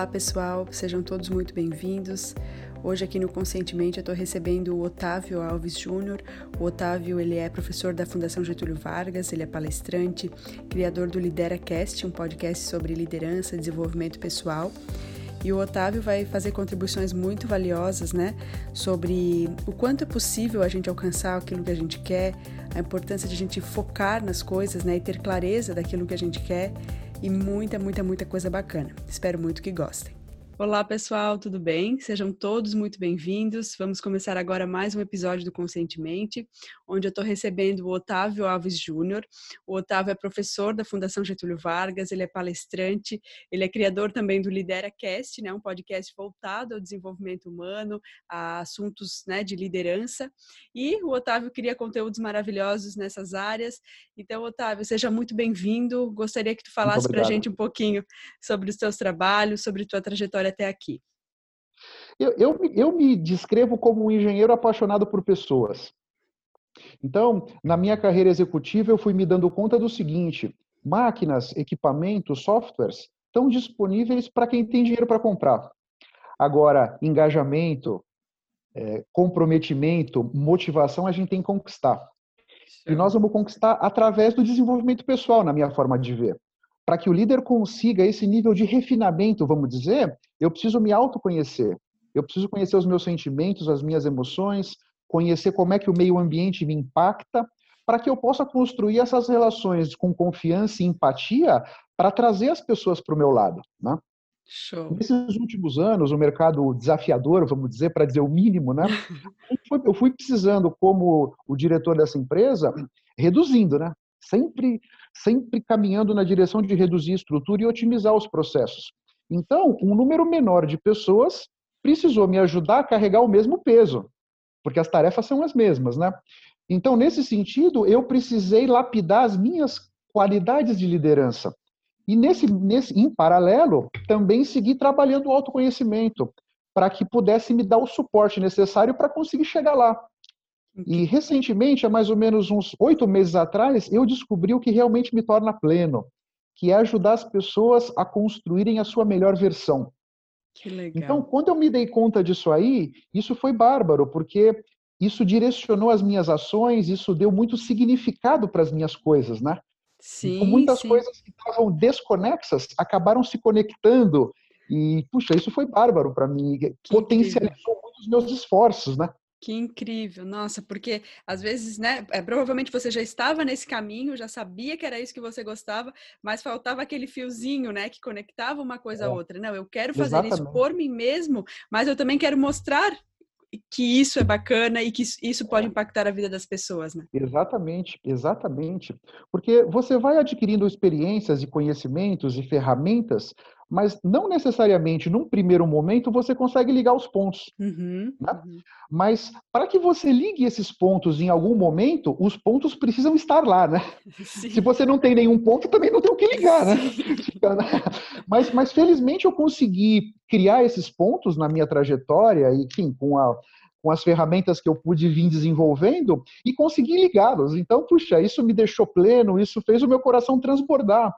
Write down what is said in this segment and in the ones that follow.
Olá pessoal, sejam todos muito bem-vindos. Hoje aqui no Conscientemente eu estou recebendo o Otávio Alves Júnior. O Otávio ele é professor da Fundação Getúlio Vargas, ele é palestrante, criador do LideraCast, um podcast sobre liderança e desenvolvimento pessoal. E o Otávio vai fazer contribuições muito valiosas, né, sobre o quanto é possível a gente alcançar aquilo que a gente quer, a importância de a gente focar nas coisas, né, e ter clareza daquilo que a gente quer e muita, muita, muita coisa bacana. Espero muito que gostem. Olá, pessoal, tudo bem? Sejam todos muito bem-vindos. Vamos começar agora mais um episódio do Conscientemente, onde eu estou recebendo o Otávio Alves Júnior. O Otávio é professor da Fundação Getúlio Vargas, ele é palestrante, ele é criador também do LideraCast, né, um podcast voltado ao desenvolvimento humano, a assuntos né, de liderança. E o Otávio cria conteúdos maravilhosos nessas áreas. Então, Otávio, seja muito bem-vindo. Gostaria que tu falasse para a gente um pouquinho sobre os teus trabalhos, sobre tua trajetória até aqui? Eu, eu, eu me descrevo como um engenheiro apaixonado por pessoas. Então, na minha carreira executiva, eu fui me dando conta do seguinte: máquinas, equipamentos, softwares estão disponíveis para quem tem dinheiro para comprar. Agora, engajamento, é, comprometimento, motivação, a gente tem que conquistar. E nós vamos conquistar através do desenvolvimento pessoal, na minha forma de ver para que o líder consiga esse nível de refinamento, vamos dizer, eu preciso me autoconhecer. Eu preciso conhecer os meus sentimentos, as minhas emoções, conhecer como é que o meio ambiente me impacta, para que eu possa construir essas relações com confiança e empatia para trazer as pessoas para o meu lado. Né? Show. Nesses últimos anos, o mercado desafiador, vamos dizer, para dizer o mínimo, né? Eu fui precisando, como o diretor dessa empresa, reduzindo, né? Sempre sempre caminhando na direção de reduzir estrutura e otimizar os processos. Então, um número menor de pessoas precisou me ajudar a carregar o mesmo peso, porque as tarefas são as mesmas, né? Então, nesse sentido, eu precisei lapidar as minhas qualidades de liderança. E nesse, nesse em paralelo, também seguir trabalhando o autoconhecimento, para que pudesse me dar o suporte necessário para conseguir chegar lá. E recentemente, há mais ou menos uns oito meses atrás, eu descobri o que realmente me torna pleno, que é ajudar as pessoas a construírem a sua melhor versão. Então, quando eu me dei conta disso aí, isso foi bárbaro, porque isso direcionou as minhas ações, isso deu muito significado para as minhas coisas, né? Sim, então, muitas sim. coisas que estavam desconexas acabaram se conectando e, puxa, isso foi bárbaro para mim, que potencializou incrível. muito os meus esforços, né? Que incrível, nossa, porque às vezes, né, é, provavelmente você já estava nesse caminho, já sabia que era isso que você gostava, mas faltava aquele fiozinho, né, que conectava uma coisa é. a outra. Não, eu quero fazer Exatamente. isso por mim mesmo, mas eu também quero mostrar que isso é bacana e que isso pode é. impactar a vida das pessoas, né? Exatamente, exatamente. Porque você vai adquirindo experiências e conhecimentos e ferramentas mas não necessariamente num primeiro momento você consegue ligar os pontos. Uhum, né? uhum. Mas para que você ligue esses pontos em algum momento, os pontos precisam estar lá, né? Sim. Se você não tem nenhum ponto, também não tem o que ligar, né? mas, mas felizmente eu consegui criar esses pontos na minha trajetória e, enfim, com a com as ferramentas que eu pude vir desenvolvendo e consegui ligá-los. Então, puxa, isso me deixou pleno, isso fez o meu coração transbordar.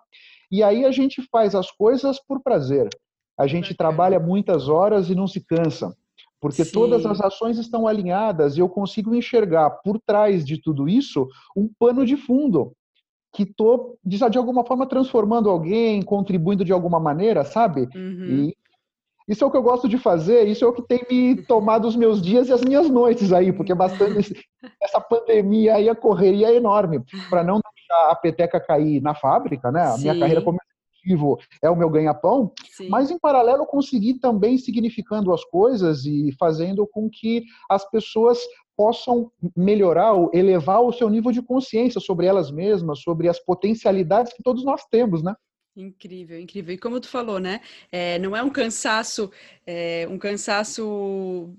E aí a gente faz as coisas por prazer. A gente trabalha muitas horas e não se cansa, porque Sim. todas as ações estão alinhadas e eu consigo enxergar por trás de tudo isso um pano de fundo que estou, de alguma forma, transformando alguém, contribuindo de alguma maneira, sabe? Uhum. E isso é o que eu gosto de fazer, isso é o que tem me tomado os meus dias e as minhas noites aí, porque bastante essa pandemia aí, a correria é enorme, para não a peteca cair na fábrica, né? A Sim. minha carreira como executivo é o meu ganha-pão, mas em paralelo conseguir também significando as coisas e fazendo com que as pessoas possam melhorar ou elevar o seu nível de consciência sobre elas mesmas, sobre as potencialidades que todos nós temos, né? Incrível, incrível. E como tu falou, né? É, não é um cansaço, é, um cansaço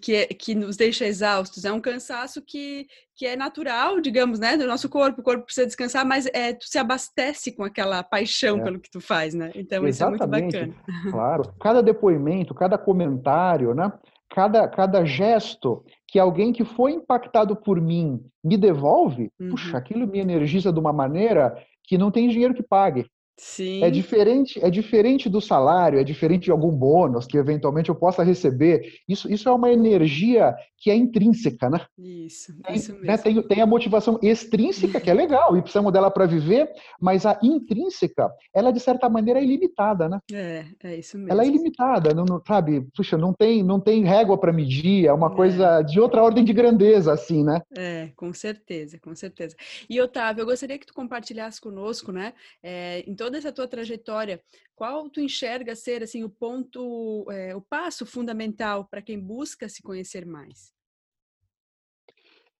que, é, que nos deixa exaustos, é um cansaço que, que é natural, digamos, né, do nosso corpo, o corpo precisa descansar, mas é, tu se abastece com aquela paixão é. pelo que tu faz, né? Então Exatamente. isso é muito bacana. Claro, cada depoimento, cada comentário, né, cada, cada gesto que alguém que foi impactado por mim me devolve, uhum. puxa, aquilo me energiza de uma maneira que não tem dinheiro que pague. Sim. É diferente, é diferente do salário, é diferente de algum bônus que eventualmente eu possa receber. Isso, isso é uma energia que é intrínseca, né? Isso, isso mesmo. Né? Tem, tem a motivação extrínseca, que é legal, e precisamos dela para viver, mas a intrínseca, ela de certa maneira é ilimitada, né? É, é isso mesmo. Ela é ilimitada, não, não sabe? Puxa, não tem, não tem régua para medir, é uma é. coisa de outra ordem de grandeza, assim, né? É, com certeza, com certeza. E Otávio, eu gostaria que tu compartilhasse conosco, né? É, em toda essa tua trajetória, qual tu enxerga ser assim o ponto, é, o passo fundamental para quem busca se conhecer mais?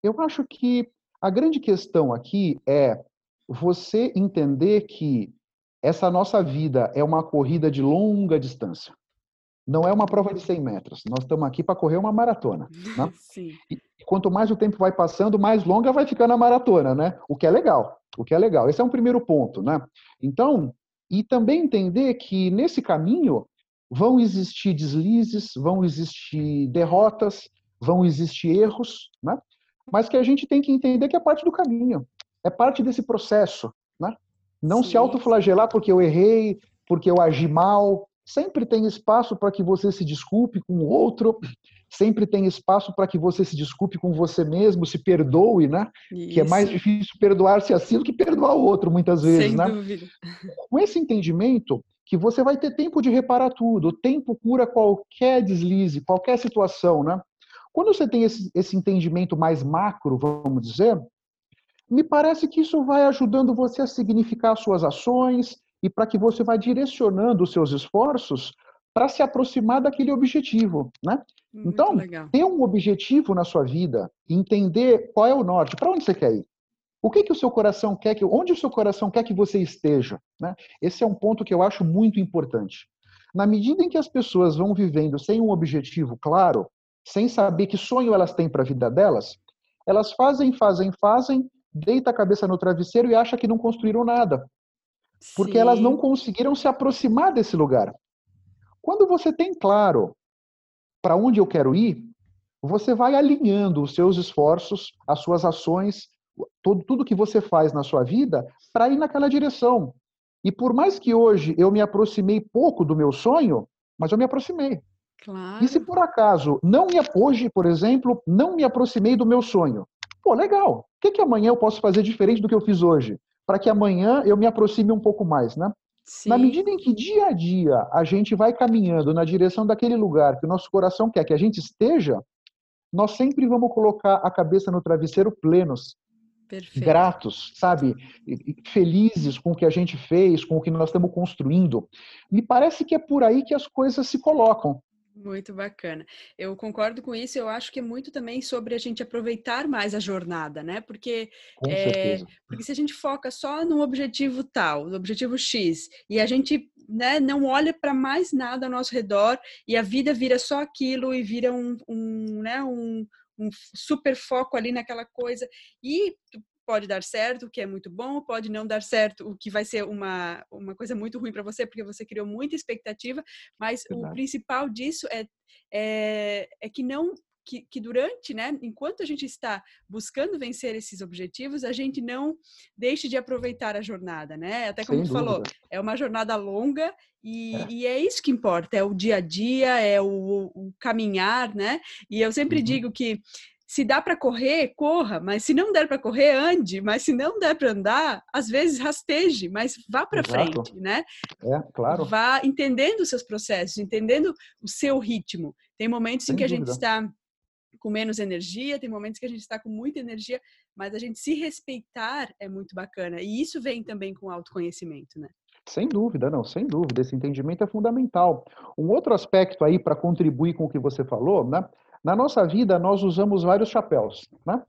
Eu acho que a grande questão aqui é você entender que essa nossa vida é uma corrida de longa distância. Não é uma prova de 100 metros. Nós estamos aqui para correr uma maratona. Né? Sim. E quanto mais o tempo vai passando, mais longa vai ficando a maratona, né? O que é legal. O que é legal. Esse é um primeiro ponto, né? Então, e também entender que nesse caminho vão existir deslizes, vão existir derrotas, vão existir erros, né? mas que a gente tem que entender que é parte do caminho, é parte desse processo. Né? Não Sim. se autoflagelar porque eu errei, porque eu agi mal. Sempre tem espaço para que você se desculpe com o outro, sempre tem espaço para que você se desculpe com você mesmo, se perdoe, né? Isso. Que é mais difícil perdoar-se assim do que perdoar o outro, muitas vezes, Sem né? Dúvida. Com esse entendimento, que você vai ter tempo de reparar tudo, o tempo cura qualquer deslize, qualquer situação, né? Quando você tem esse, esse entendimento mais macro, vamos dizer, me parece que isso vai ajudando você a significar suas ações e para que você vá direcionando os seus esforços para se aproximar daquele objetivo, né? Muito então, legal. ter um objetivo na sua vida, entender qual é o norte, para onde você quer ir. O que que o seu coração quer que, onde o seu coração quer que você esteja, né? Esse é um ponto que eu acho muito importante. Na medida em que as pessoas vão vivendo sem um objetivo claro, sem saber que sonho elas têm para a vida delas, elas fazem, fazem, fazem, deita a cabeça no travesseiro e acha que não construíram nada. Porque Sim. elas não conseguiram se aproximar desse lugar. Quando você tem claro para onde eu quero ir, você vai alinhando os seus esforços, as suas ações, tudo, tudo que você faz na sua vida para ir naquela direção. E por mais que hoje eu me aproximei pouco do meu sonho, mas eu me aproximei. Claro. E se por acaso não me hoje, por exemplo, não me aproximei do meu sonho, pô, legal. O que, que amanhã eu posso fazer diferente do que eu fiz hoje? Para que amanhã eu me aproxime um pouco mais, né? Sim. Na medida em que dia a dia a gente vai caminhando na direção daquele lugar que o nosso coração quer que a gente esteja, nós sempre vamos colocar a cabeça no travesseiro plenos, Perfeito. gratos, sabe? Felizes com o que a gente fez, com o que nós estamos construindo. Me parece que é por aí que as coisas se colocam. Muito bacana. Eu concordo com isso. Eu acho que é muito também sobre a gente aproveitar mais a jornada, né? Porque, é, porque se a gente foca só no objetivo tal, no objetivo X, e a gente né, não olha para mais nada ao nosso redor e a vida vira só aquilo e vira um, um, né, um, um super foco ali naquela coisa e pode dar certo, o que é muito bom, pode não dar certo, o que vai ser uma, uma coisa muito ruim para você, porque você criou muita expectativa, mas Verdade. o principal disso é, é, é que não que, que, durante, né, enquanto a gente está buscando vencer esses objetivos, a gente não deixe de aproveitar a jornada, né? Até como Sem tu dúvida. falou, é uma jornada longa e é. e é. isso que importa, é o dia a dia, é o, o caminhar, né? E eu sempre uhum. digo que se dá para correr, corra, mas se não der para correr, ande, mas se não der para andar, às vezes rasteje, mas vá para frente, né? É, claro. Vá entendendo os seus processos, entendendo o seu ritmo. Tem momentos Sem em que dúvida. a gente está com menos energia, tem momentos que a gente está com muita energia, mas a gente se respeitar é muito bacana. E isso vem também com autoconhecimento, né? Sem dúvida, não, sem dúvida. Esse entendimento é fundamental. Um outro aspecto aí para contribuir com o que você falou, né? Na nossa vida, nós usamos vários chapéus, né?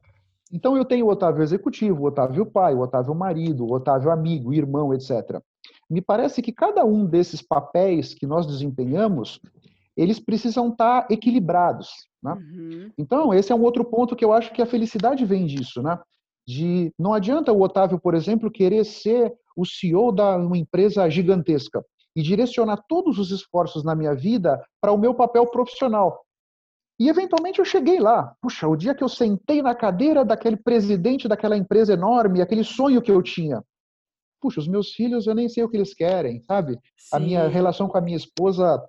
Então, eu tenho o Otávio executivo, o Otávio pai, o Otávio marido, o Otávio amigo, irmão, etc. Me parece que cada um desses papéis que nós desempenhamos, eles precisam estar equilibrados. Né? Uhum. Então, esse é um outro ponto que eu acho que a felicidade vem disso. Né? De, não adianta o Otávio, por exemplo, querer ser o CEO da uma empresa gigantesca e direcionar todos os esforços na minha vida para o meu papel profissional. E eventualmente eu cheguei lá. Puxa, o dia que eu sentei na cadeira daquele presidente daquela empresa enorme, aquele sonho que eu tinha. puxa, os meus filhos eu nem sei o que eles querem, sabe? Sim. A minha relação com a minha esposa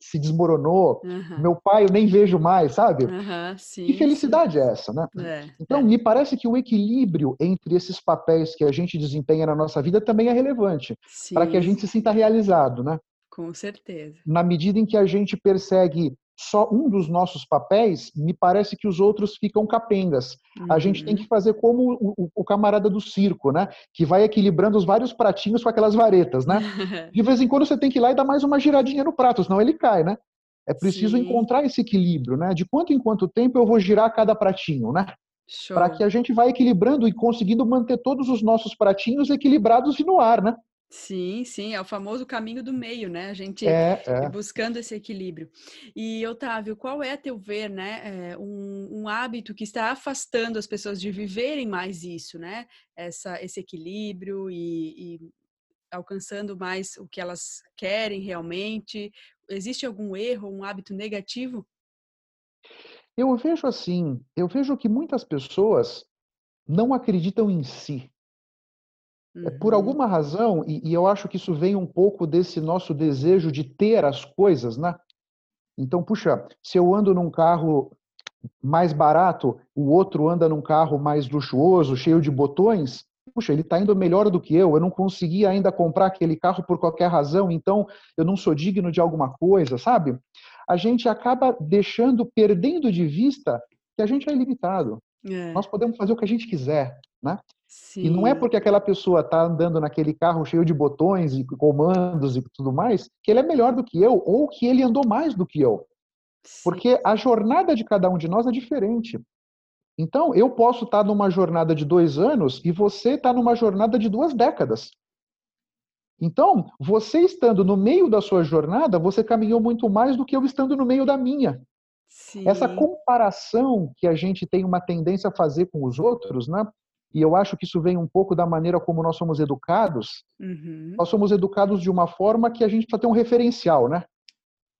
se, desmoronou, uhum. meu pai eu nem vejo mais, sabe? Uhum, sim, que felicidade sim. é essa, né? É, então, é. me parece que o equilíbrio entre esses papéis que a gente desempenha na nossa vida também é relevante, para que a gente se sinta realizado, né? Com certeza. Na medida em que a gente persegue só um dos nossos papéis, me parece que os outros ficam capengas. Uhum. A gente tem que uhum. fazer como o, o, camarada do circo, né? Que vai equilibrando os vários pratinhos com aquelas varetas, né? De vez em quando você tem que ir lá e dar mais uma giradinha no prato, senão ele cai, né? É preciso Sim. encontrar esse equilíbrio, né? De quanto em quanto tempo eu vou girar cada pratinho, né? Para que a gente vá equilibrando e conseguindo manter todos os nossos pratinhos equilibrados e no ar, né? Sim, sim, é o famoso caminho do meio, né? A gente é, é. buscando esse equilíbrio. E, Otávio, qual é, a teu ver, né, é, um, um, hábito que está afastando as pessoas de viverem mais isso, né? Essa, esse equilíbrio e, e alcançando mais o que elas querem realmente? Existe algum erro, um hábito negativo? Eu vejo assim, eu vejo que muitas pessoas não acreditam em si. Uhum. Por alguma razão, e, e, eu acho que isso vem um pouco desse nosso desejo de ter as coisas, né? Então, puxa, se eu ando num carro mais barato, o outro anda num carro mais luxuoso, cheio de botões, puxa, ele está indo melhor do que eu, eu não consegui ainda comprar aquele carro por qualquer razão, então eu não sou digno de alguma coisa, sabe? A gente acaba deixando, perdendo de vista que a gente é ilimitado. É. Nós podemos fazer o que a gente quiser, né? Sim. E não é porque aquela pessoa está andando naquele carro cheio de botões e comandos e tudo mais que ele é melhor do que eu ou que ele andou mais do que eu. Sim. Porque a jornada de cada um de nós é diferente. Então, eu posso estar tá numa jornada de dois anos e você está numa jornada de duas décadas. Então, você estando no meio da sua jornada, você caminhou muito mais do que eu estando no meio da minha. Sim. Essa comparação que a gente tem uma tendência a fazer com os outros, né? E eu acho que isso vem um pouco da maneira como nós somos educados. Uhum. Nós somos educados de uma forma que a gente precisa ter um referencial, né?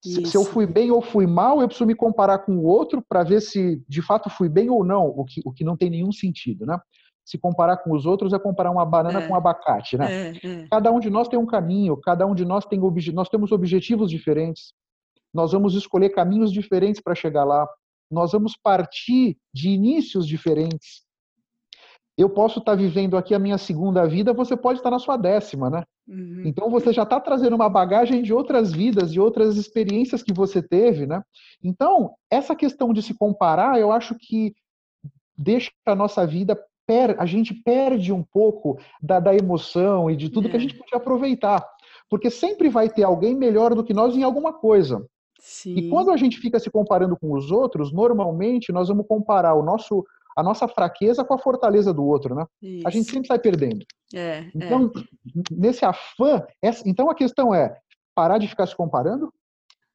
Se, se, eu fui bem ou fui mal, eu preciso me comparar com o outro para ver se de fato fui bem ou não, o que, o que não tem nenhum sentido, né? Se comparar com os outros é comparar uma banana é. com um abacate, né? É, é. Cada um de nós tem um caminho, cada um de nós tem nós temos objetivos diferentes. Nós vamos escolher caminhos diferentes para chegar lá. Nós vamos partir de inícios diferentes eu posso estar tá vivendo aqui a minha segunda vida, você pode estar na sua décima, né? Uhum. Então você já está trazendo uma bagagem de outras vidas, de outras experiências que você teve, né? Então, essa questão de se comparar, eu acho que deixa a nossa vida, a gente perde um pouco da, da emoção e de tudo é. que a é. gente podia aproveitar. Porque sempre vai ter alguém melhor do que nós em alguma coisa. Sim. E quando a gente fica se comparando com os outros, normalmente nós vamos comparar o nosso a nossa fraqueza com a fortaleza do outro, né? Isso. A gente sempre sai perdendo. É, então, é. nesse afã, essa, então a questão é parar de ficar se comparando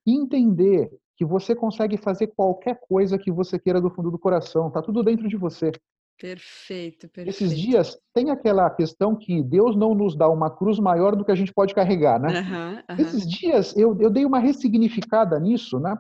e entender que você consegue fazer qualquer coisa que você queira do fundo do coração, tá tudo dentro de você. Perfeito, perfeito. Esses dias tem aquela questão que Deus não nos dá uma cruz maior do que a gente pode carregar, né? Uhum, uhum. Esses dias eu, eu dei uma ressignificada nisso, né?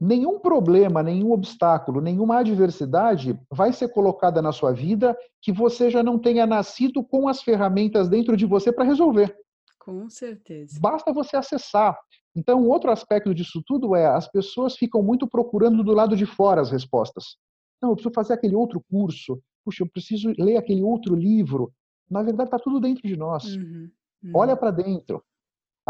Nenhum problema, nenhum obstáculo, nenhuma adversidade vai ser colocada na sua vida que você já não tenha nascido com as ferramentas dentro de você para resolver. Com certeza. Basta você acessar. Então, outro aspecto disso tudo é as pessoas ficam muito procurando do lado de fora as respostas. Não, eu preciso fazer aquele outro curso. Puxa, eu preciso ler aquele outro livro. Na verdade, está tudo dentro de nós. Uhum, uhum. Olha para dentro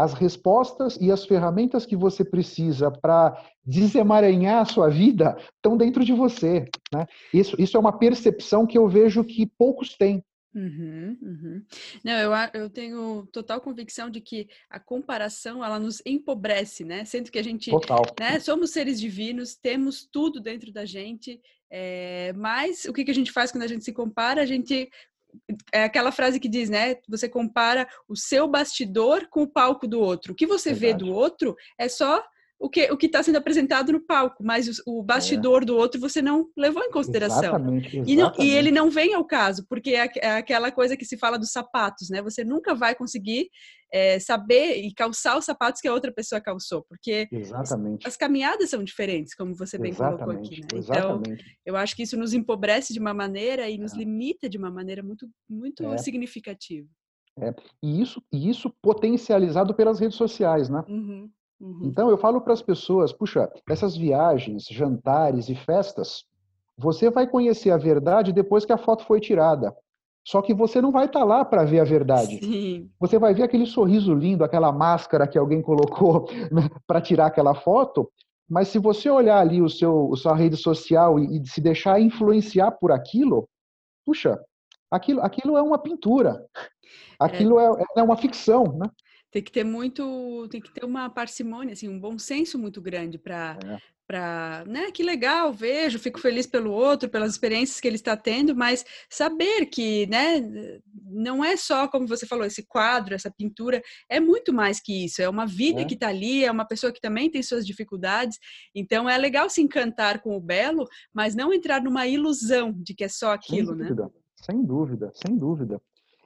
as respostas e as ferramentas que você precisa para desemaranhar a sua vida estão dentro de você. Né? Isso, isso é uma percepção que eu vejo que poucos têm. Uhum, uhum. Não, eu, eu tenho total convicção de que a comparação ela nos empobrece, né? Sendo que a gente né, somos seres divinos, temos tudo dentro da gente, é, mas o que, que a gente faz quando a gente se compara? A gente é aquela frase que diz, né? Você compara o seu bastidor com o palco do outro. O que você Verdade. vê do outro é só o que o que está sendo apresentado no palco, mas o, o bastidor é. do outro você não levou em consideração. Exatamente, exatamente. E, não, e, ele não vem ao caso, porque é, é, aquela coisa que se fala dos sapatos, né? Você nunca vai conseguir é, saber e calçar os sapatos que a outra pessoa calçou, porque exatamente. as caminhadas são diferentes, como você bem exatamente, colocou aqui. Né? Então, eu acho que isso nos empobrece de uma maneira e nos é. limita de uma maneira muito, muito é. significativa. É, e, isso, e isso potencializado pelas redes sociais, né? Uhum, uhum. Então eu falo para as pessoas, puxa, essas viagens, jantares e festas, você vai conhecer a verdade depois que a foto foi tirada. Só que você não vai estar tá lá para ver a verdade. Sim. Você vai ver aquele sorriso lindo, aquela máscara que alguém colocou para tirar aquela foto. Mas se você olhar ali o seu, a sua rede social e, e, se deixar influenciar por aquilo, puxa, aquilo, aquilo é uma pintura. Aquilo é, é, é uma ficção, né? tem que ter muito, tem que ter uma parcimônia, assim, um bom senso muito grande para é para, né, que legal, vejo, fico feliz pelo outro, pelas experiências que ele está tendo, mas saber que, né, não é só, como você falou, esse quadro, essa pintura, é muito mais que isso, é uma vida é. que está ali, é uma pessoa que também tem suas dificuldades, então é legal se encantar com o belo, mas não entrar numa ilusão de que é só aquilo, sem né? dúvida, né? Sem dúvida, sem dúvida.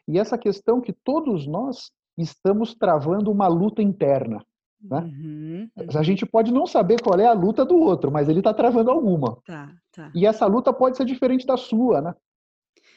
E essa questão que todos nós estamos travando uma luta interna. Né? Uhum, uhum. A gente pode não saber qual é a luta do outro, mas ele está travando alguma. Tá, tá. E essa luta pode ser diferente da sua, né?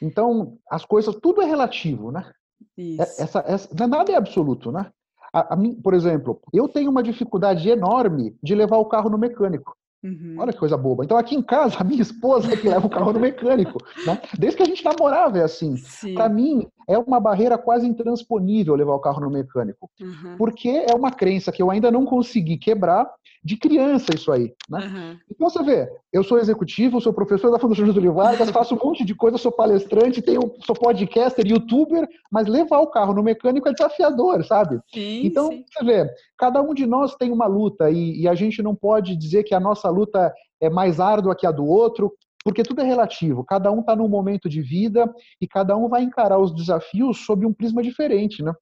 Então, as coisas, tudo é relativo, né? É, Isso. Essa, essa, nada é absoluto, né? A, a mim, por exemplo, eu tenho uma dificuldade enorme de levar o carro no mecânico. Uhum. Olha que coisa boba. Então, aqui em casa, a minha esposa é que leva o carro no mecânico. Né? Desde que a gente namorava é assim. Para mim, é uma barreira quase intransponível levar o carro no mecânico. Uhum. Porque é uma crença que eu ainda não consegui quebrar de criança isso aí. Né? Uhum. Então, você vê, eu sou executivo, sou professor da Fundação Getúlio Vargas, faço um monte de coisa, sou palestrante, tenho, sou podcaster, youtuber, mas levar o carro no mecânico é desafiador, sabe? Sim, então, sim. você vê, cada um de nós tem uma luta e, e a gente não pode dizer que a nossa luta é mais árdua que a do outro, porque tudo é relativo. Cada um está num momento de vida e cada um vai encarar os desafios sob um prisma diferente, né?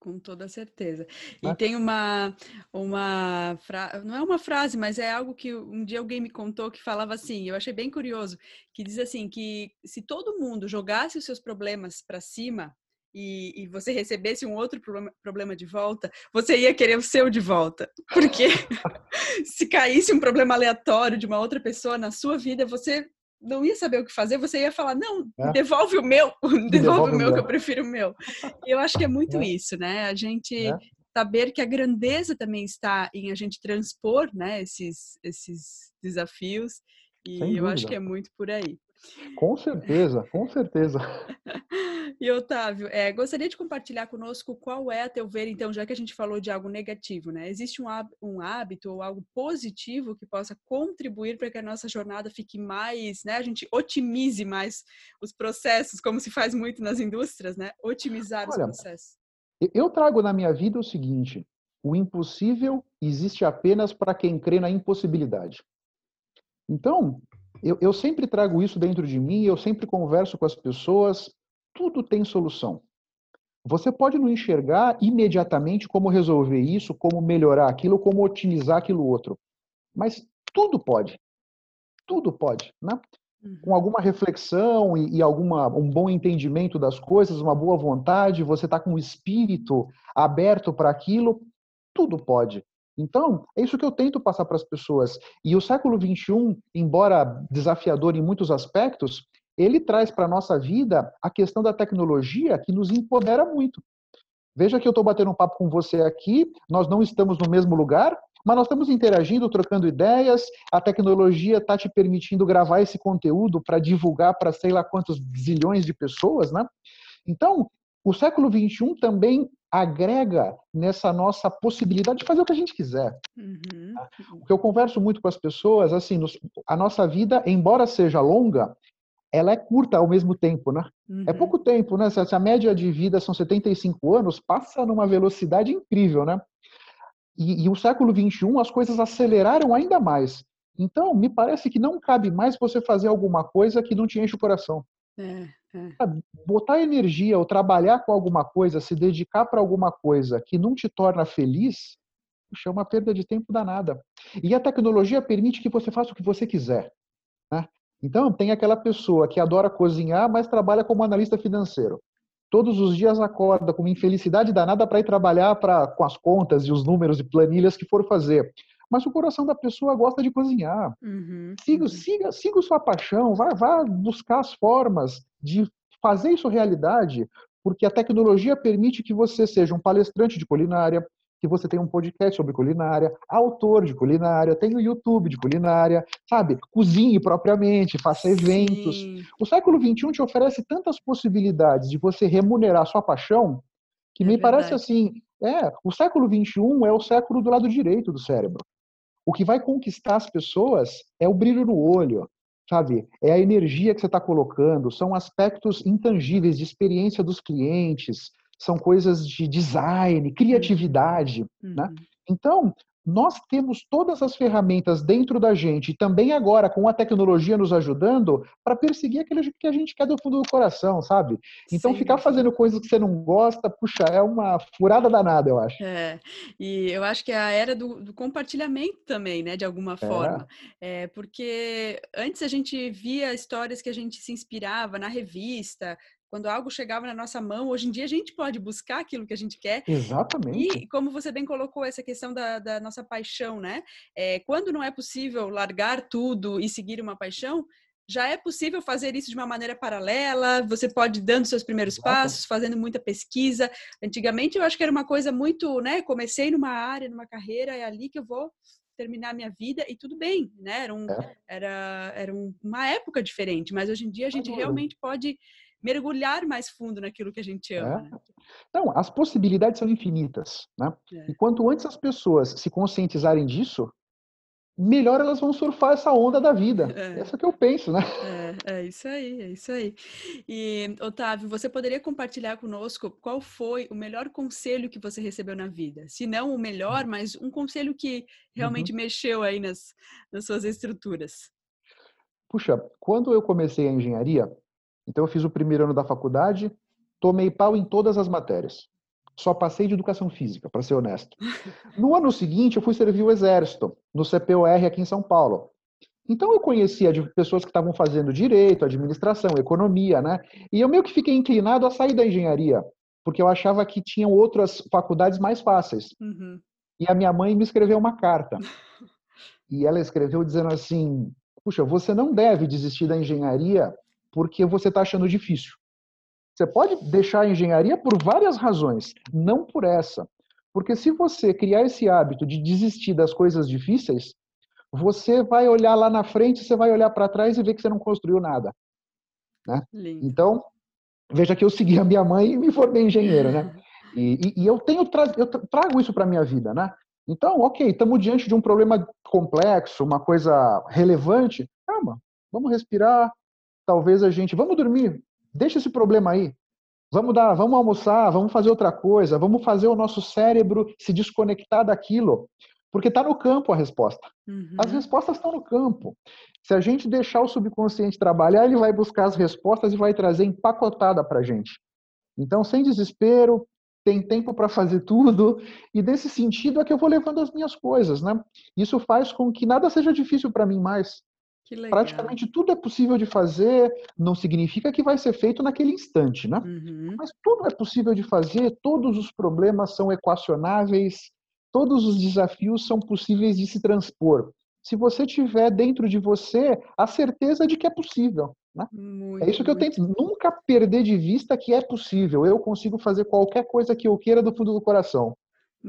Com toda certeza. E ah. tem uma, uma fra... não é uma frase, mas é algo que um dia alguém me contou que falava assim, eu achei bem curioso, que diz assim, que se todo mundo jogasse os seus problemas para cima e, e, você recebesse um outro problema, problema de volta, você ia querer o seu de volta. Porque se caísse um problema aleatório de uma outra pessoa na sua vida, você não ia saber o que fazer, você ia falar, não, é. devolve o meu, devolve, devolve o meu, que eu prefiro o meu. E eu acho que é muito é. isso, né? A gente é. saber que a grandeza também está em a gente transpor, né, esses, esses desafios, e eu acho que é muito por aí. Com certeza, com certeza. E Otávio, é, gostaria de compartilhar conosco qual é, a teu ver, então, já que a gente falou de algo negativo, né? Existe um, um hábito ou algo positivo que possa contribuir para que a nossa jornada fique mais, né? A gente otimize mais os processos, como se faz muito nas indústrias, né? Otimizar Olha, os processos. Eu trago na minha vida o seguinte: o impossível existe apenas para quem crê na impossibilidade. Então, eu, eu sempre trago isso dentro de mim, eu sempre converso com as pessoas, tudo tem solução. Você pode não enxergar imediatamente como resolver isso, como melhorar aquilo, como otimizar aquilo outro. Mas tudo pode. Tudo pode, né? Uhum. Com alguma reflexão e, e, alguma, um bom entendimento das coisas, uma boa vontade, você está com o espírito aberto para aquilo, tudo pode. Então, é isso que eu tento passar para as pessoas. E o século XXI, embora desafiador em muitos aspectos, ele traz para a nossa vida a questão da tecnologia que nos empodera muito. Veja que eu estou batendo um papo com você aqui, nós não estamos no mesmo lugar, mas nós estamos interagindo, trocando ideias, a tecnologia está te permitindo gravar esse conteúdo para divulgar para sei lá quantos zilhões de pessoas, né? Então, o século XXI também agrega nessa nossa possibilidade de fazer o que a gente quiser. Uhum. Tá? O que eu converso muito com as pessoas, assim, a nossa vida, embora seja longa, ela é curta ao mesmo tempo, né? É uhum. É pouco tempo, né? Se a média de vida são 75 anos, passa numa velocidade incrível, né? E, e o século 21 as coisas aceleraram ainda mais. Então, me parece que não cabe mais você fazer alguma coisa que não te enche o coração. É, é. Botar energia ou trabalhar com alguma coisa, se dedicar para alguma coisa que não te torna feliz, puxa, é uma perda de tempo danada. E a tecnologia permite que você faça o que você quiser. Né? Então, tem aquela pessoa que adora cozinhar, mas trabalha como analista financeiro. Todos os dias acorda com infelicidade danada para ir trabalhar pra, com as contas e os números e planilhas que for fazer mas o coração da pessoa gosta de cozinhar. Uhum, siga, uhum. siga, siga sua paixão, vá, vá buscar as formas de fazer isso realidade, porque a tecnologia permite que você seja um palestrante de culinária, que você tenha um podcast sobre culinária, autor de culinária, tenha o YouTube de culinária, sabe? Cozinhe propriamente, faça eventos. Sim. O século XXI te oferece tantas possibilidades de você remunerar sua paixão que é me verdade. parece assim, é, o século XXI é o século do lado direito do cérebro. O que vai conquistar as pessoas é o brilho no olho, sabe? É a energia que você está colocando, são aspectos intangíveis de experiência dos clientes, são coisas de design, criatividade, uhum. né? Então, nós temos todas as ferramentas dentro da gente, também agora com a tecnologia nos ajudando, para perseguir aquilo que a gente quer do fundo do coração, sabe? Então, Sim. ficar fazendo coisas que você não gosta, puxa, é uma furada danada, eu acho. É, e eu acho que é a era do, do compartilhamento também, né, de alguma é. forma. É. é, porque antes a gente via histórias que a gente se inspirava na revista, quando algo chegava na nossa mão, hoje em dia a gente pode buscar aquilo que a gente quer. Exatamente. E como você bem colocou essa questão da, da nossa paixão, né? É, quando não é possível largar tudo e seguir uma paixão, já é possível fazer isso de uma maneira paralela, você pode ir dando seus primeiros Exato. passos, fazendo muita pesquisa. Antigamente eu acho que era uma coisa muito, né? Comecei numa área, numa carreira, é ali que eu vou terminar minha vida e tudo bem, né? Era, um, é. era, era uma época diferente, mas hoje em dia a gente realmente pode mergulhar mais fundo naquilo que a gente ama. É. Né? Não, as possibilidades são infinitas, né? É. E quanto antes as pessoas se conscientizarem disso, melhor elas vão surfar essa onda da vida. É. Essa que eu penso, né? É, é isso aí, é isso aí. E, Otávio, você poderia compartilhar conosco qual foi o melhor conselho que você recebeu na vida? Se não o melhor, uhum. mas um conselho que realmente uhum. mexeu aí nas, nas suas estruturas. Puxa, quando eu comecei a engenharia, então, eu fiz o primeiro ano da faculdade, tomei pau em todas as matérias. Só passei de educação física, para ser honesto. No ano seguinte, eu fui servir o Exército, no CPOR aqui em São Paulo. Então, eu conhecia de pessoas que estavam fazendo direito, administração, economia, né? E eu meio que fiquei inclinado a sair da engenharia, porque eu achava que tinham outras faculdades mais fáceis. Uhum. E a minha mãe me escreveu uma carta. E ela escreveu dizendo assim: Puxa, você não deve desistir da engenharia porque você está achando difícil. Você pode deixar a engenharia por várias razões, não por essa. Porque se você criar esse hábito de desistir das coisas difíceis, você vai olhar lá na frente, você vai olhar para trás e ver que você não construiu nada. Né? Então, veja que eu segui a minha mãe e me formei engenheiro, né? E, e, e eu tenho eu trago isso para minha vida, né? Então, ok, estamos diante de um problema complexo, uma coisa relevante. Calma, vamos respirar, talvez a gente, vamos dormir, deixa esse problema aí. Vamos dar, vamos almoçar, vamos fazer outra coisa, vamos fazer o nosso cérebro se desconectar daquilo, porque está no campo a resposta. Uhum. As respostas estão no campo. Se a gente deixar o subconsciente trabalhar, ele vai buscar as respostas e vai trazer empacotada para a gente. Então, sem desespero, tem tempo para fazer tudo, e nesse sentido é que eu vou levando as minhas coisas, né? Isso faz com que nada seja difícil para mim mais. Praticamente tudo é possível de fazer, não significa que vai ser feito naquele instante, né? Uhum. Mas tudo é possível de fazer, todos os problemas são equacionáveis, todos os desafios são possíveis de se transpor. Se você tiver dentro de você a certeza de que é possível. Né? Muito, é isso que eu tento nunca perder de vista que é possível. Eu consigo fazer qualquer coisa que eu queira do fundo do coração.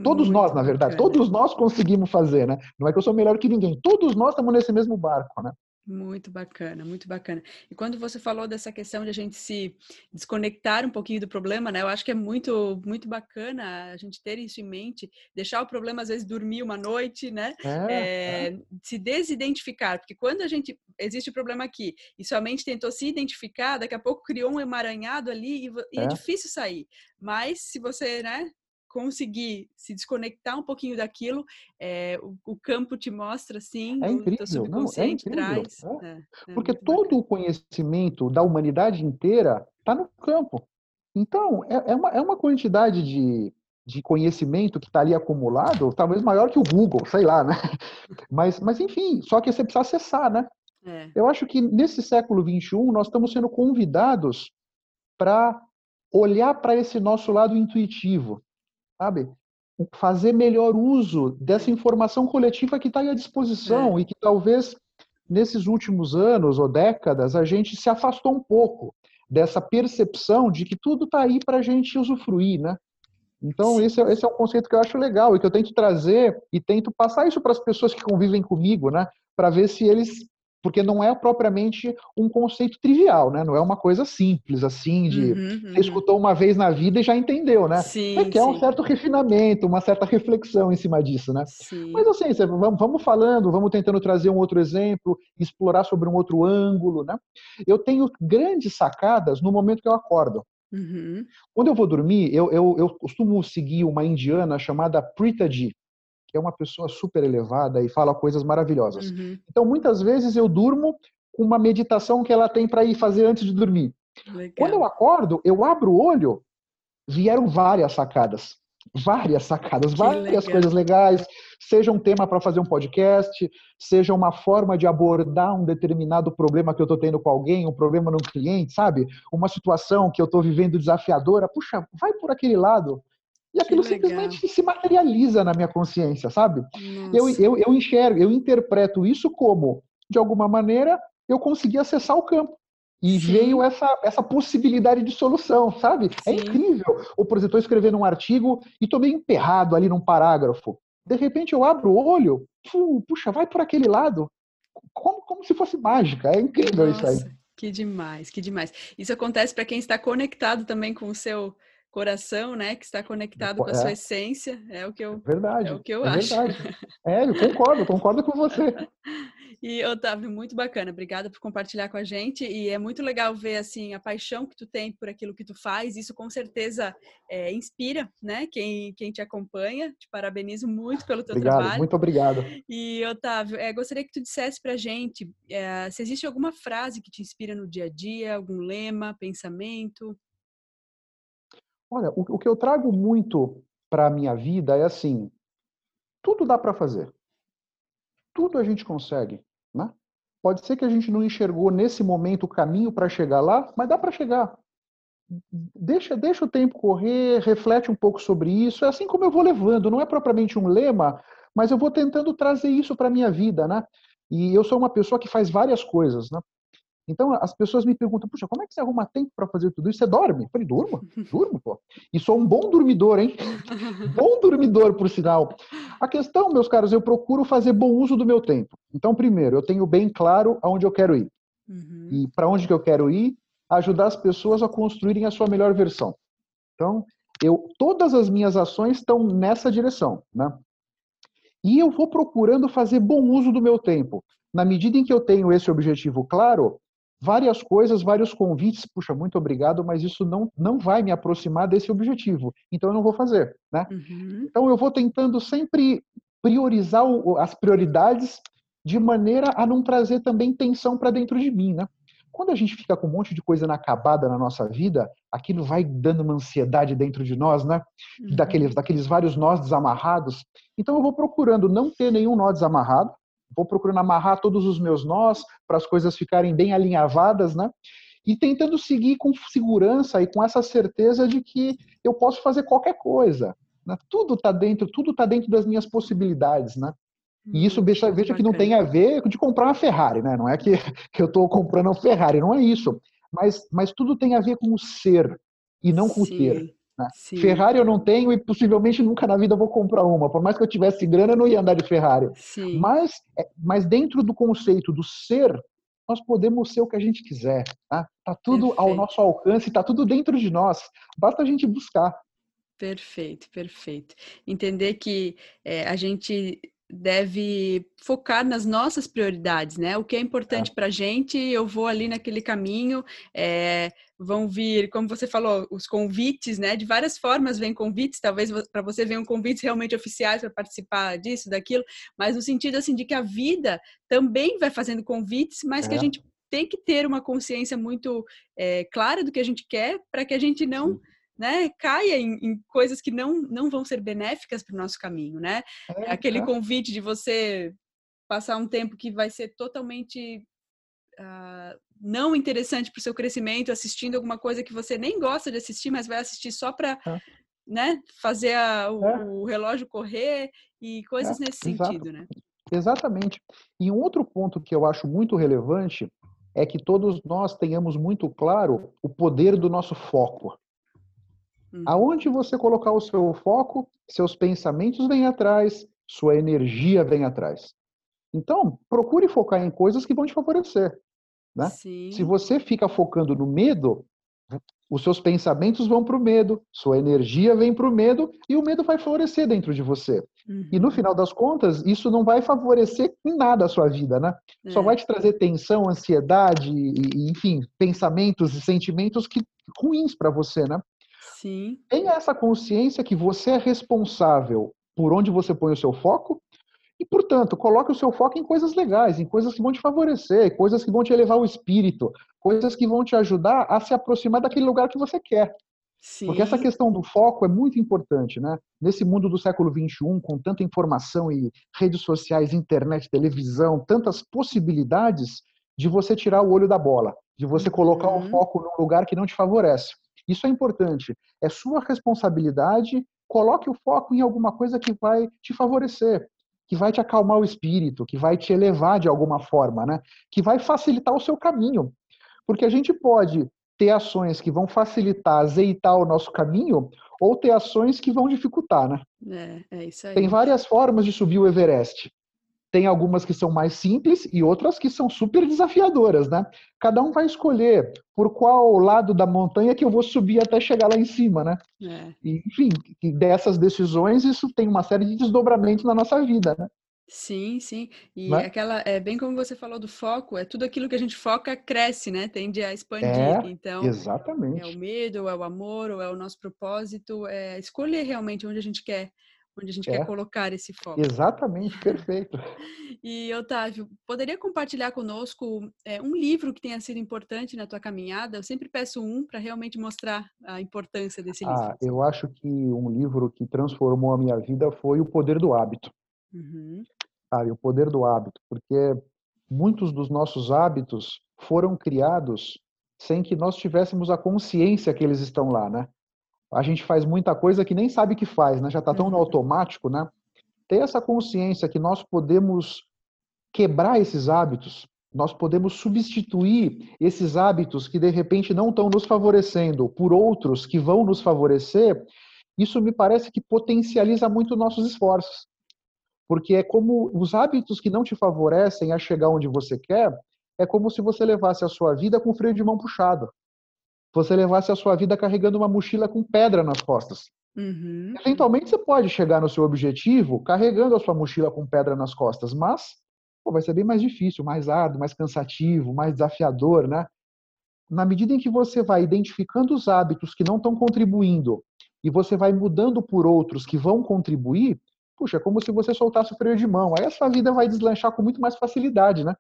Todos muito nós, na verdade, bacana. todos nós conseguimos fazer, né? Não é que eu sou melhor que ninguém. Todos nós estamos nesse mesmo barco, né? Muito bacana, muito bacana. E quando você falou dessa questão de a gente se desconectar um pouquinho do problema, né? Eu acho que é muito, muito bacana a gente ter isso em mente, deixar o problema às vezes dormir uma noite, né? É, é, é. Se desidentificar, porque quando a gente existe o problema aqui e sua mente tentou se identificar, daqui a pouco criou um emaranhado ali e, e é. é difícil sair. Mas se você, né, conseguir se desconectar um pouquinho daquilo, é, o, o, campo te mostra assim, é incrível, não, é traz. É. é Porque todo bacana. o conhecimento da humanidade inteira está no campo. Então, é, é, uma, é uma quantidade de, de conhecimento que está ali acumulado, talvez maior que o Google, sei lá, né? Mas, mas enfim, só que você precisa acessar, né? É. Eu acho que nesse século XXI nós estamos sendo convidados para olhar para esse nosso lado intuitivo, sabe? Fazer melhor uso dessa informação coletiva que está à disposição é. e que talvez nesses últimos anos ou décadas a gente se afastou um pouco. dessa percepção de que tudo está aí para a gente usufruir, né? Então, esse é, esse é um conceito que eu acho legal e que eu tento trazer e tento passar isso para as pessoas que convivem comigo, né? Para ver se eles porque não é propriamente um conceito trivial, né? Não é uma coisa simples assim de uhum, uhum. você escutou uma vez na vida e já entendeu, né? Sim, é que é um certo refinamento, uma certa reflexão em cima disso, né? Sim. Mas assim, vamos, vamos falando, vamos tentando trazer um outro exemplo, explorar sobre um outro ângulo, né? Eu tenho grandes sacadas no momento que eu acordo. Uhum. Quando eu vou dormir, eu, eu, eu costumo seguir uma indiana chamada Pritaji que é uma pessoa super elevada e fala coisas maravilhosas. Uhum. Então, muitas vezes eu durmo com uma meditação que ela tem para ir fazer antes de dormir. Legal. Quando eu acordo, eu abro o olho, vieram várias sacadas. Várias sacadas, que várias legal. coisas legais, seja um tema para fazer um podcast, seja uma forma de abordar um determinado problema que eu estou tendo com alguém, um problema no cliente, sabe? Uma situação que eu estou vivendo desafiadora. Puxa, vai por aquele lado. E aquilo simplesmente se materializa na minha consciência, sabe? Eu, eu, eu enxergo, eu interpreto isso como, de alguma maneira, eu consegui acessar o campo. E Sim. veio essa, essa possibilidade de solução, sabe? É Sim. É incrível. Ou, por exemplo, estou escrevendo um artigo e estou meio emperrado ali num parágrafo. De repente eu abro o olho, puxa, vai por aquele lado. Como, como se fosse mágica. É incrível Nossa, isso aí. Que demais, que demais. Isso acontece para quem está conectado também com o seu coração, né, que está conectado com a sua é. essência, é o que eu, é verdade, é o que eu é acho. Verdade. É, eu concordo, concordo com você. E Otávio, muito bacana, obrigada por compartilhar com a gente e é muito legal ver assim a paixão que tu tem por aquilo que tu faz. Isso com certeza é, inspira, né? Quem, quem te acompanha. Te parabenizo muito pelo teu obrigado, trabalho. Muito obrigado. E Otávio, é, gostaria que tu dissesse para a gente é, se existe alguma frase que te inspira no dia a dia, algum lema, pensamento. Olha, o, o que eu trago muito para a minha vida é assim: tudo dá para fazer. Tudo a gente consegue. Né? Pode ser que a gente não enxergou nesse momento o caminho para chegar lá, mas dá para chegar. Deixa, deixa o tempo correr, reflete um pouco sobre isso. É assim como eu vou levando. Não é propriamente um lema, mas eu vou tentando trazer isso para a minha vida. Né? E eu sou uma pessoa que faz várias coisas. Né? Então as pessoas me perguntam, puxa, como é que você arruma tempo para fazer tudo isso? Você dorme? Eu falei, durmo, durmo, pô. E sou um bom dormidor, hein? bom dormidor, por sinal. A questão, meus caros, eu procuro fazer bom uso do meu tempo. Então, primeiro, eu tenho bem claro aonde eu quero ir. Uhum. E para onde que eu quero ir, ajudar as pessoas a construírem a sua melhor versão. Então, eu todas as minhas ações estão nessa direção, né? E eu vou procurando fazer bom uso do meu tempo. Na medida em que eu tenho esse objetivo claro, várias coisas, vários convites, puxa, muito obrigado, mas isso não, não vai me aproximar desse objetivo, então eu não vou fazer, né? Uhum. Então eu vou tentando sempre priorizar o, as prioridades de maneira a não trazer também tensão para dentro de mim, né? Quando a gente fica com um monte de coisa inacabada na nossa vida, aquilo vai dando uma ansiedade dentro de nós, né? Uhum. Daqueles, daqueles vários nós desamarrados. Então eu vou procurando não ter nenhum nó desamarrado, vou procurando amarrar todos os meus nós para as coisas ficarem bem alinhavadas, né? E tentando seguir com segurança e com essa certeza de que eu posso fazer qualquer coisa. Né? Tudo está dentro, tudo está dentro das minhas possibilidades, né? E isso veja, veja que não tem a ver de comprar uma Ferrari, né? Não é que, que eu estou comprando uma Ferrari, não é isso. Mas, mas tudo tem a ver com o ser e não com Sim. o ter. Né? Ferrari eu não tenho e possivelmente nunca na vida vou comprar uma. Por mais que eu tivesse grana, eu não ia andar de Ferrari. Mas, é, mas dentro do conceito do ser, nós podemos ser o que a gente quiser. Tá, tá tudo perfeito. ao nosso alcance, tá tudo dentro de nós. Basta a gente buscar. Perfeito, perfeito. Entender que é, a gente deve focar nas nossas prioridades, né? O que é importante é. para a gente, eu vou ali naquele caminho. É, vão vir, como você falou, os convites, né? De várias formas vêm convites. Talvez para você venham convites realmente oficiais para participar disso, daquilo. Mas no sentido assim de que a vida também vai fazendo convites, mas é. que a é. gente tem que ter uma consciência muito é, clara do que a gente quer para que a gente não Sim né, caia em, em, coisas que não, não vão ser benéficas para o nosso caminho, né? É, Aquele é. convite de você passar um tempo que vai ser totalmente uh, não interessante para o seu crescimento, assistindo alguma coisa que você nem gosta de assistir, mas vai assistir só para é. né, fazer a, o, é. o, relógio correr e coisas é, nesse sentido, né? Exatamente. E um outro ponto que eu acho muito relevante é que todos nós tenhamos muito claro o poder do nosso foco. Uhum. Aonde você colocar o seu foco, seus pensamentos vêm atrás, sua energia vem atrás. Então, procure focar em coisas que vão te favorecer. Né? Se você fica focando no medo, os seus pensamentos vão para o medo, sua energia vem para o medo e o medo vai florescer dentro de você. Uhum. E no uhum. final das contas, isso não vai favorecer em nada a sua vida, né? É. Só vai te trazer tensão, ansiedade, e, enfim, pensamentos e sentimentos que ruins para você, né? Sim. Tenha essa consciência que você é responsável por onde você põe o seu foco e, portanto, coloque o seu foco em coisas legais, em coisas que vão te favorecer, coisas que vão te elevar o espírito, coisas que vão te ajudar a se aproximar daquele lugar que você quer. Sim. Porque essa questão do foco é muito importante, né? Nesse mundo do século XXI, com tanta informação e redes sociais, internet, televisão, tantas possibilidades de você tirar o olho da bola, de você uhum. colocar o foco num lugar que não te favorece. Isso é importante. É sua responsabilidade. Coloque o foco em alguma coisa que vai te favorecer que vai te acalmar o espírito, que vai te elevar de alguma forma, né? Que vai facilitar o seu caminho. Porque a gente pode ter ações que vão facilitar, azeitar o nosso caminho, ou ter ações que vão dificultar, né? É, é isso aí. Tem várias formas de subir o Everest. Tem algumas que são mais simples e outras que são super desafiadoras, né? Cada um vai escolher por qual lado da montanha que eu vou subir até chegar lá em cima, né? É. E, enfim, dessas decisões, isso tem uma série de desdobramentos na nossa vida, né? Sim, sim. E né? aquela, é bem como você falou do foco, é tudo aquilo que a gente foca cresce, né? Tende a expandir. É, então, exatamente. é o medo, é o amor, ou é o nosso propósito, é escolher realmente onde a gente quer onde a gente é. quer colocar esse foco. Exatamente, perfeito. e Otávio, poderia compartilhar conosco é, um livro que tenha sido importante na tua caminhada? Eu sempre peço um para realmente mostrar a importância desse livro. Ah, eu acho que um livro que transformou a minha vida foi O Poder do Hábito. Uhum. Sabe, o poder do hábito, porque muitos dos nossos hábitos foram criados sem que nós tivéssemos a consciência que eles estão lá, né? A gente faz muita coisa que nem sabe que faz, né? Já está tão no uhum. automático, né? Ter essa consciência que nós podemos quebrar esses hábitos, nós podemos substituir esses hábitos que de repente não estão nos favorecendo por outros que vão nos favorecer, isso me parece que potencializa muito nossos esforços. Porque é como os hábitos que não te favorecem a chegar onde você quer, é como se você levasse a sua vida com freio de mão puxado você levasse a sua vida carregando uma mochila com pedra nas costas. Uhum. Eventualmente você pode chegar no seu objetivo carregando a sua mochila com pedra nas costas, mas pô, vai ser bem mais difícil, mais árduo, mais cansativo, mais desafiador, né? Na medida em que você vai identificando os hábitos que não estão contribuindo e você vai mudando por outros que vão contribuir, puxa, é como se você soltasse o freio de mão. Aí a sua vida vai deslanchar com muito mais facilidade, né?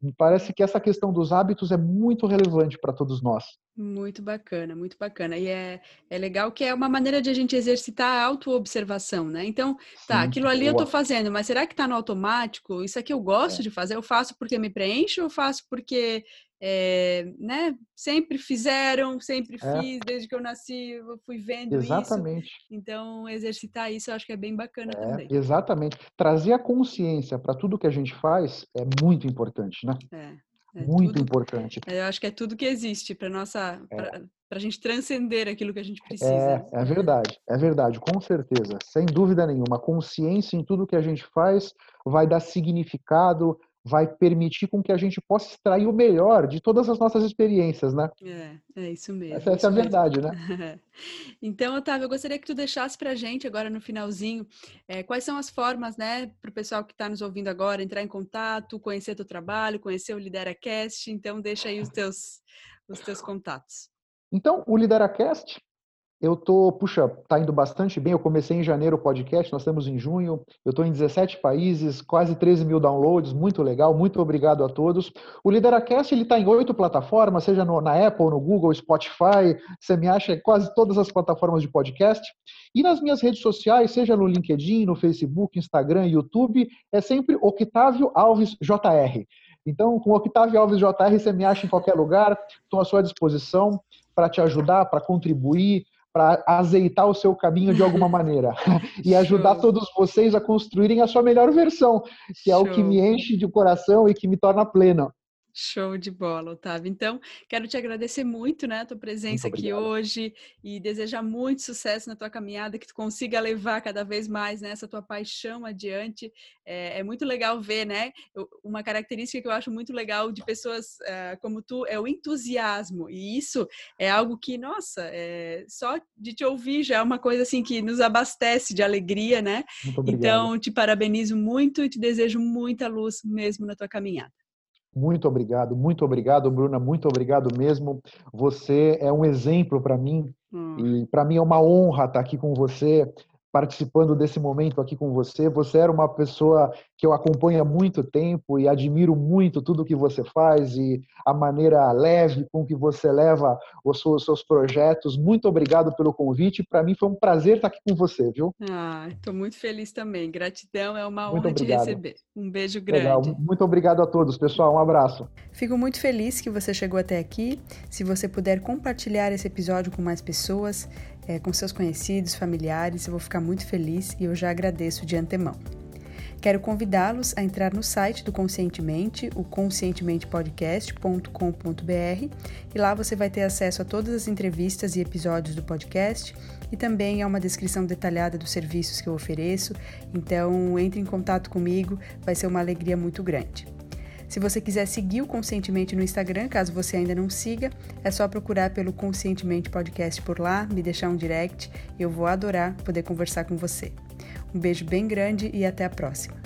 Me parece que essa questão dos hábitos é muito relevante para todos nós. Muito bacana, muito bacana. E é, é legal que é uma maneira de a gente exercitar a autoobservação, né? Então, tá, Sim, aquilo ali boa. eu estou fazendo, mas será que está no automático? Isso aqui eu gosto é. de fazer? Eu faço porque me preenche ou faço porque é, né, sempre fizeram, sempre é. fiz, desde que eu nasci, eu fui vendo exatamente. isso. Então, exercitar isso eu acho que é bem bacana é, também. Exatamente. Trazer a consciência para tudo que a gente faz é muito importante, né? É. é muito tudo, importante. Eu acho que é tudo que existe para nossa, é. para a gente transcender aquilo que a gente precisa. É, é verdade, é verdade, com certeza, sem dúvida nenhuma. Consciência em tudo que a gente faz vai dar significado, vai permitir com que a gente possa extrair o melhor de todas as nossas experiências, né? É, é isso mesmo. Essa, essa é a verdade, né? então, Otávio, eu gostaria que tu deixasse para a gente agora no finalzinho é, quais são as formas, né, para o pessoal que está nos ouvindo agora entrar em contato, conhecer teu trabalho, conhecer o LideraCast. Então, deixa aí os teus, os teus contatos. Então, o LideraCast eu tô, puxa, tá indo bastante bem. Eu comecei em janeiro o podcast, nós estamos em junho. Eu estou em 17 países, quase 13 mil downloads, muito legal. Muito obrigado a todos. O Lideracast ele está em oito plataformas, seja no, na Apple, no Google, Spotify. Você me acha em quase todas as plataformas de podcast. E nas minhas redes sociais, seja no LinkedIn, no Facebook, Instagram, YouTube, é sempre Octávio Alves JR. Então, com Octávio Alves JR, você me acha em qualquer lugar. Estou à sua disposição para te ajudar, para contribuir para azeitar o seu caminho de alguma maneira e ajudar Show. todos vocês a construírem a sua melhor versão, que Show. é o que me enche de coração e que me torna pleno. Show de bola, Otávio. Então, quero te agradecer muito, né, a tua presença aqui hoje e desejar muito sucesso na tua caminhada, que tu consiga levar cada vez mais né, essa tua paixão adiante. É, é, muito legal ver, né? Uma característica que eu acho muito legal de pessoas uh, como tu é o entusiasmo. E isso é algo que, nossa, é, só de te ouvir já é uma coisa assim que nos abastece de alegria, né? Então, te parabenizo muito e te desejo muita luz mesmo na tua caminhada. Muito obrigado, muito obrigado, Bruna, muito obrigado mesmo. Você é um exemplo para mim hum. e para mim é uma honra estar aqui com você participando desse momento aqui com você. Você era uma pessoa que eu acompanho há muito tempo e admiro muito tudo que você faz e a maneira leve com que você leva os seus, projetos. Muito obrigado pelo convite. Para mim foi um prazer estar aqui com você, viu? Ah, estou muito feliz também. Gratidão, é uma honra te receber. Um beijo grande. Legal. Muito obrigado a todos, pessoal. Um abraço. Fico muito feliz que você chegou até aqui. Se você puder compartilhar esse episódio com mais pessoas, é, com seus conhecidos, familiares, eu vou ficar muito feliz e eu já agradeço de antemão. Quero convidá-los a entrar no site do Conscientemente, o conscientementepodcast.com.br, e lá você vai ter acesso a todas as entrevistas e episódios do podcast e também a uma descrição detalhada dos serviços que eu ofereço. Então, entre em contato comigo, vai ser uma alegria muito grande. Se você quiser seguir o Conscientemente no Instagram, caso você ainda não siga, é só procurar pelo Conscientemente Podcast por lá, me deixar um direct, eu vou adorar poder conversar com você. Um beijo bem grande e até a próxima.